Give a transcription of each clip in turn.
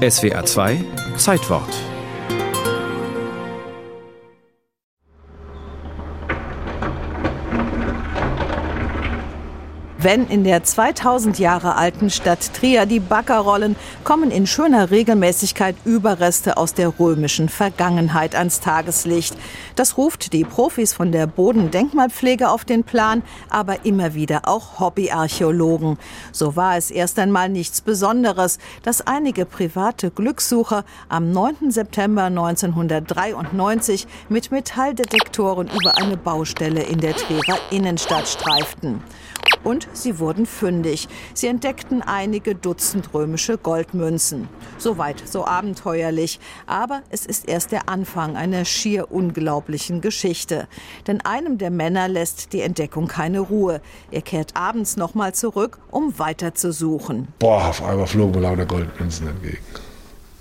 SWA 2 Zeitwort Wenn in der 2000 Jahre alten Stadt Trier die Bagger rollen, kommen in schöner Regelmäßigkeit Überreste aus der römischen Vergangenheit ans Tageslicht. Das ruft die Profis von der Bodendenkmalpflege auf den Plan, aber immer wieder auch Hobbyarchäologen. So war es erst einmal nichts Besonderes, dass einige private Glückssucher am 9. September 1993 mit Metalldetektoren über eine Baustelle in der Trierer Innenstadt streiften. Und sie wurden fündig. Sie entdeckten einige Dutzend römische Goldmünzen. Soweit, so abenteuerlich. Aber es ist erst der Anfang einer schier unglaublichen Geschichte. Denn einem der Männer lässt die Entdeckung keine Ruhe. Er kehrt abends nochmal zurück, um weiter zu suchen. Boah, auf einmal flogen mir lauter Goldmünzen entgegen.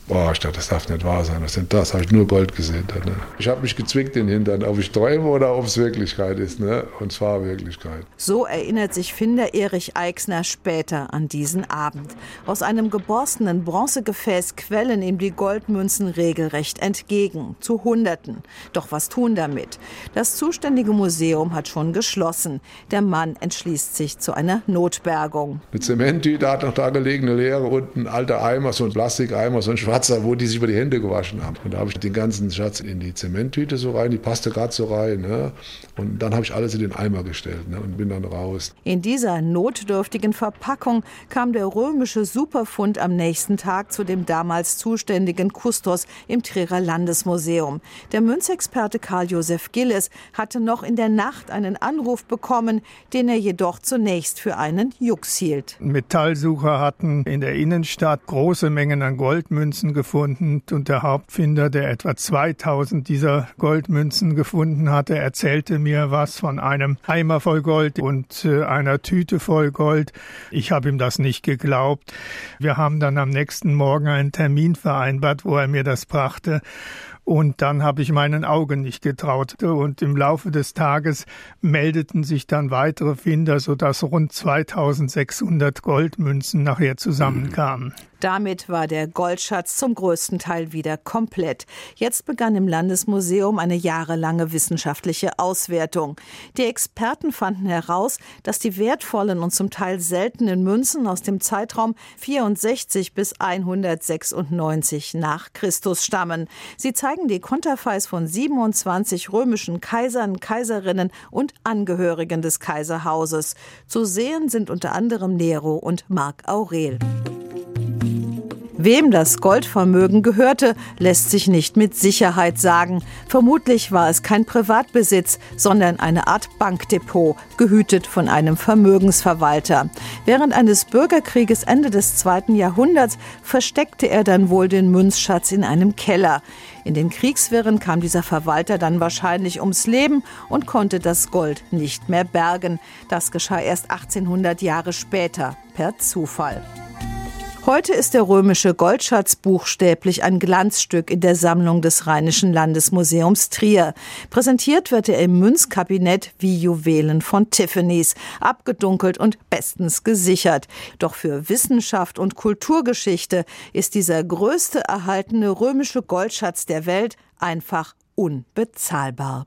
Boah, ich dachte, das darf nicht wahr sein. Was sind das? Habe ich nur Gold gesehen. Dann, ne? Ich habe mich gezwickt in den Hintern, ob ich träume oder ob es Wirklichkeit ist. Ne? Und zwar Wirklichkeit. So erinnert sich Finder ErichEixner später an diesen Abend. Aus einem geborstenen Bronzegefäß quellen ihm die Goldmünzen regelrecht entgegen. Zu Hunderten. Doch was tun damit? Das zuständige Museum hat schon geschlossen. Der Mann entschließt sich zu einer Notbergung. Eine Zementtüte hat noch da gelegen, eine leere und ein alter Eimer, so ein Plastikeimer, so ein schwarzer Patzer, wo die sich über die Hände gewaschen haben. Und da habe ich den ganzen Schatz in die Zementtüte so rein, die passte gerade so rein. Ne? Und dann habe ich alles in den Eimer gestellt ne? und bin dann raus. In dieser notdürftigen Verpackung kam der römische Superfund am nächsten Tag zu dem damals zuständigen Kustos im Trierer Landesmuseum. Der Münzexperte Karl Josef Gilles hatte noch in der Nacht einen Anruf bekommen, den er jedoch zunächst für einen Jux hielt. Metallsucher hatten in der Innenstadt große Mengen an Goldmünzen Goldmünzen gefunden und der Hauptfinder, der etwa 2000 dieser Goldmünzen gefunden hatte, erzählte mir was von einem Eimer voll Gold und äh, einer Tüte voll Gold. Ich habe ihm das nicht geglaubt. Wir haben dann am nächsten Morgen einen Termin vereinbart, wo er mir das brachte. Und dann habe ich meinen Augen nicht getraut. Und im Laufe des Tages meldeten sich dann weitere Finder, sodass rund 2600 Goldmünzen nachher zusammenkamen. Damit war der Goldschatz zum größten Teil wieder komplett. Jetzt begann im Landesmuseum eine jahrelange wissenschaftliche Auswertung. Die Experten fanden heraus, dass die wertvollen und zum Teil seltenen Münzen aus dem Zeitraum 64 bis 196 nach Christus stammen. Sie zeigen die Konterfeis von 27 römischen Kaisern, Kaiserinnen und Angehörigen des Kaiserhauses. Zu sehen sind unter anderem Nero und Mark Aurel. Wem das Goldvermögen gehörte, lässt sich nicht mit Sicherheit sagen. Vermutlich war es kein Privatbesitz, sondern eine Art Bankdepot, gehütet von einem Vermögensverwalter. Während eines Bürgerkrieges Ende des zweiten Jahrhunderts versteckte er dann wohl den Münzschatz in einem Keller. In den Kriegswirren kam dieser Verwalter dann wahrscheinlich ums Leben und konnte das Gold nicht mehr bergen. Das geschah erst 1800 Jahre später per Zufall. Heute ist der römische Goldschatz buchstäblich ein Glanzstück in der Sammlung des Rheinischen Landesmuseums Trier. Präsentiert wird er im Münzkabinett wie Juwelen von Tiffany's, abgedunkelt und bestens gesichert. Doch für Wissenschaft und Kulturgeschichte ist dieser größte erhaltene römische Goldschatz der Welt einfach unbezahlbar.